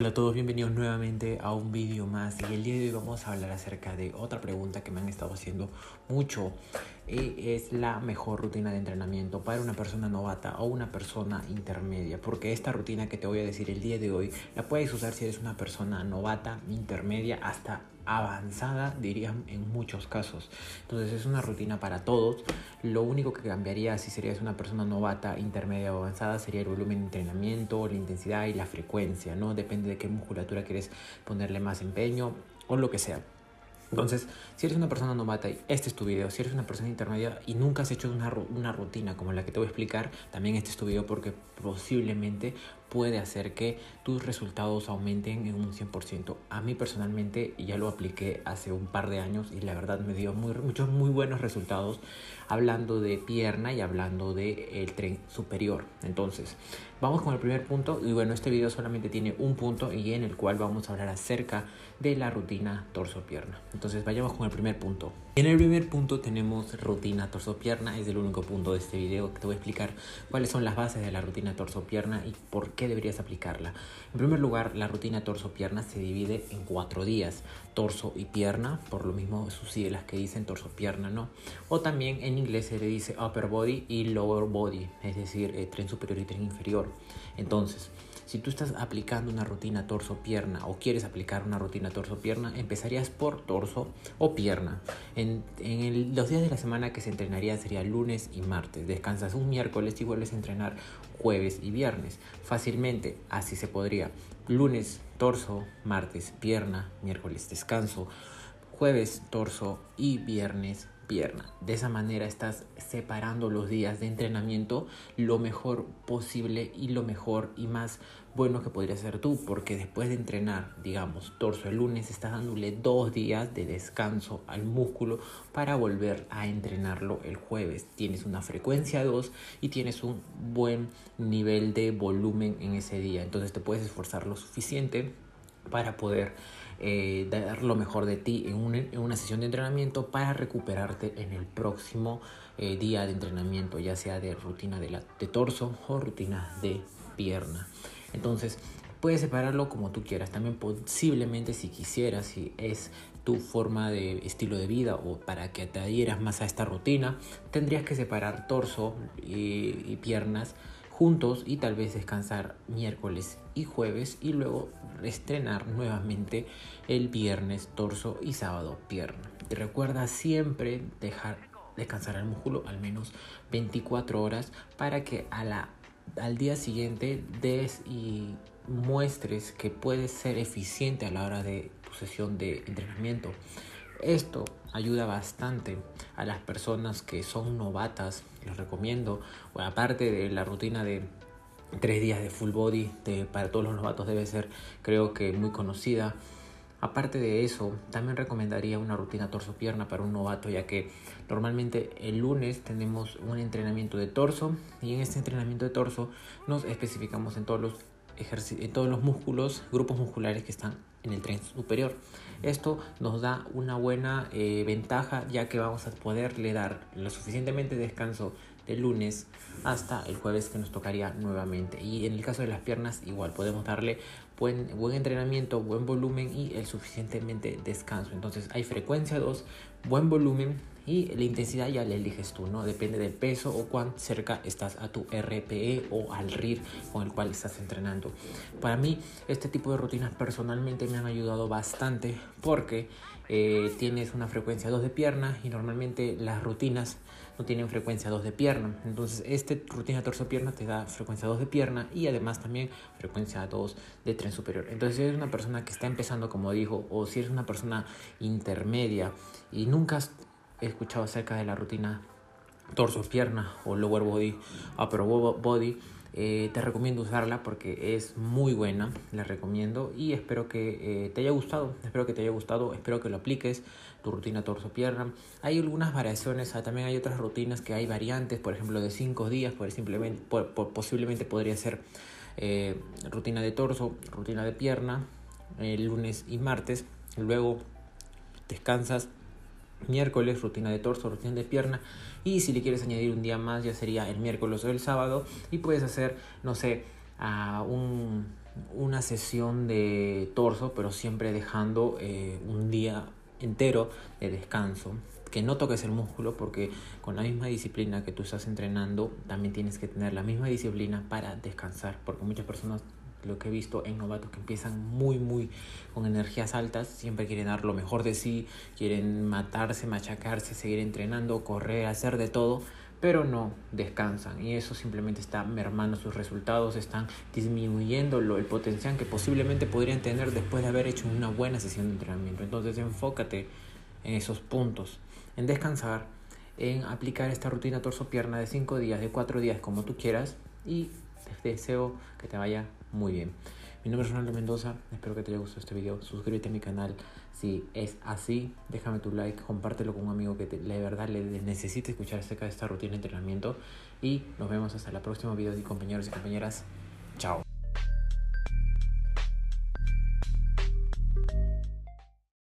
Hola a todos, bienvenidos nuevamente a un vídeo más y el día de hoy vamos a hablar acerca de otra pregunta que me han estado haciendo mucho. Y es la mejor rutina de entrenamiento para una persona novata o una persona intermedia porque esta rutina que te voy a decir el día de hoy la puedes usar si eres una persona novata, intermedia hasta avanzada dirían en muchos casos entonces es una rutina para todos lo único que cambiaría si serías una persona novata, intermedia o avanzada sería el volumen de entrenamiento, la intensidad y la frecuencia, ¿no? Depende de qué musculatura quieres ponerle más empeño o lo que sea. Entonces, si eres una persona novata y este es tu video, si eres una persona intermedia y nunca has hecho una, una rutina como la que te voy a explicar, también este es tu video porque posiblemente puede hacer que tus resultados aumenten en un 100%. A mí personalmente ya lo apliqué hace un par de años y la verdad me dio muchos muy buenos resultados hablando de pierna y hablando de el tren superior. Entonces, vamos con el primer punto y bueno, este video solamente tiene un punto y en el cual vamos a hablar acerca de la rutina torso-pierna. Entonces, vayamos con el primer punto. En el primer punto tenemos rutina torso-pierna, es el único punto de este video que te voy a explicar cuáles son las bases de la rutina torso-pierna y por qué deberías aplicarla. En primer lugar, la rutina torso-pierna se divide en cuatro días, torso y pierna, por lo mismo sus siglas que dicen torso-pierna, ¿no? O también en inglés se le dice upper body y lower body, es decir, eh, tren superior y tren inferior. Entonces, si tú estás aplicando una rutina torso-pierna o quieres aplicar una rutina torso-pierna, empezarías por torso o pierna. En, los días de la semana que se entrenaría sería lunes y martes. Descansas un miércoles y vuelves a entrenar jueves y viernes. Fácilmente, así se podría. Lunes, torso, martes, pierna, miércoles, descanso, jueves, torso y viernes, pierna. De esa manera estás separando los días de entrenamiento lo mejor posible y lo mejor y más bueno que podría ser tú, porque después de entrenar, digamos, torso el lunes, estás dándole dos días de descanso al músculo para volver a entrenarlo el jueves. Tienes una frecuencia 2 y tienes un buen nivel de volumen en ese día. Entonces te puedes esforzar lo suficiente para poder eh, dar lo mejor de ti en una, sesión de entrenamiento para recuperarte en el próximo eh, día de entrenamiento, ya sea de rutina de, torso o rutina de pierna. Entonces, puedes separarlo como tú quieras. También posiblemente si quisieras, si es tu forma de estilo de vida o para que te adhieras más a esta rutina, tendrías que separar torso y piernas juntos y tal vez descansar miércoles y jueves y luego estrenar nuevamente el viernes torso y sábado pierna. Y recuerda siempre dejar descansar el músculo al menos 24 horas para que a la, al día siguiente des y muestres que puedes ser eficiente a la hora de tu sesión de entrenamiento. Esto ayuda bastante a las personas que son novatas, les recomiendo, aparte de la rutina de tres días de full body, para todos los novatos debe ser creo que muy conocida. Aparte de eso, también recomendaría una rutina torso-pierna para un novato, ya que normalmente el lunes tenemos un entrenamiento de torso y en este entrenamiento de torso nos especificamos en todos los, todos los músculos, grupos musculares que están en el tren superior. Esto nos da una buena eh, ventaja ya que vamos a poderle dar lo suficientemente descanso de lunes hasta el jueves que nos tocaría nuevamente. Y en el caso de las piernas igual podemos darle buen, buen entrenamiento, buen volumen y el suficientemente descanso. Entonces hay frecuencia 2, buen volumen y la intensidad ya la eliges tú, ¿no? Depende del peso o cuán cerca estás a tu RPE o al RIR con el cual estás entrenando. Para mí, este tipo de rutinas personalmente me han ayudado bastante porque eh, tienes una frecuencia 2 de pierna y normalmente las rutinas no tienen frecuencia 2 de pierna. Entonces, esta rutina torso-pierna te da frecuencia 2 de pierna y además también frecuencia 2 de tren superior. Entonces, si eres una persona que está empezando, como dijo, o si eres una persona intermedia y nunca has escuchado acerca de la rutina torso-pierna o lower body, upper body, eh, te recomiendo usarla porque es muy buena, la recomiendo y espero que eh, te haya gustado, espero que te haya gustado, espero que lo apliques, tu rutina torso-pierna. Hay algunas variaciones, ah, también hay otras rutinas que hay variantes, por ejemplo de 5 días, simplemente, posiblemente podría ser eh, rutina de torso, rutina de pierna, lunes y martes, luego descansas miércoles, rutina de torso, rutina de pierna. Y si le quieres añadir un día más, ya sería el miércoles o el sábado. Y puedes hacer, no sé, a un una sesión de torso, pero siempre dejando eh, un día entero de descanso. Que no toques el músculo porque con la misma disciplina que tú estás entrenando, también tienes que tener la misma disciplina para descansar. Porque muchas personas, lo que he visto en novatos que empiezan muy, muy con energías altas, siempre quieren dar lo mejor de sí, quieren matarse, machacarse, seguir entrenando, correr, hacer de todo pero no descansan y eso simplemente está mermando sus resultados, están disminuyendo el potencial que posiblemente podrían tener después de haber hecho una buena sesión de entrenamiento. Entonces enfócate en esos puntos, en descansar, en aplicar esta rutina torso-pierna de 5 días, de 4 días, como tú quieras y te deseo que te vaya muy bien. Mi nombre es Ronaldo Mendoza, espero que te haya gustado este video, suscríbete a mi canal si es así, déjame tu like, compártelo con un amigo que te, de verdad le necesite escuchar acerca de esta rutina de entrenamiento y nos vemos hasta el próximo video compañeros y compañeras, chao.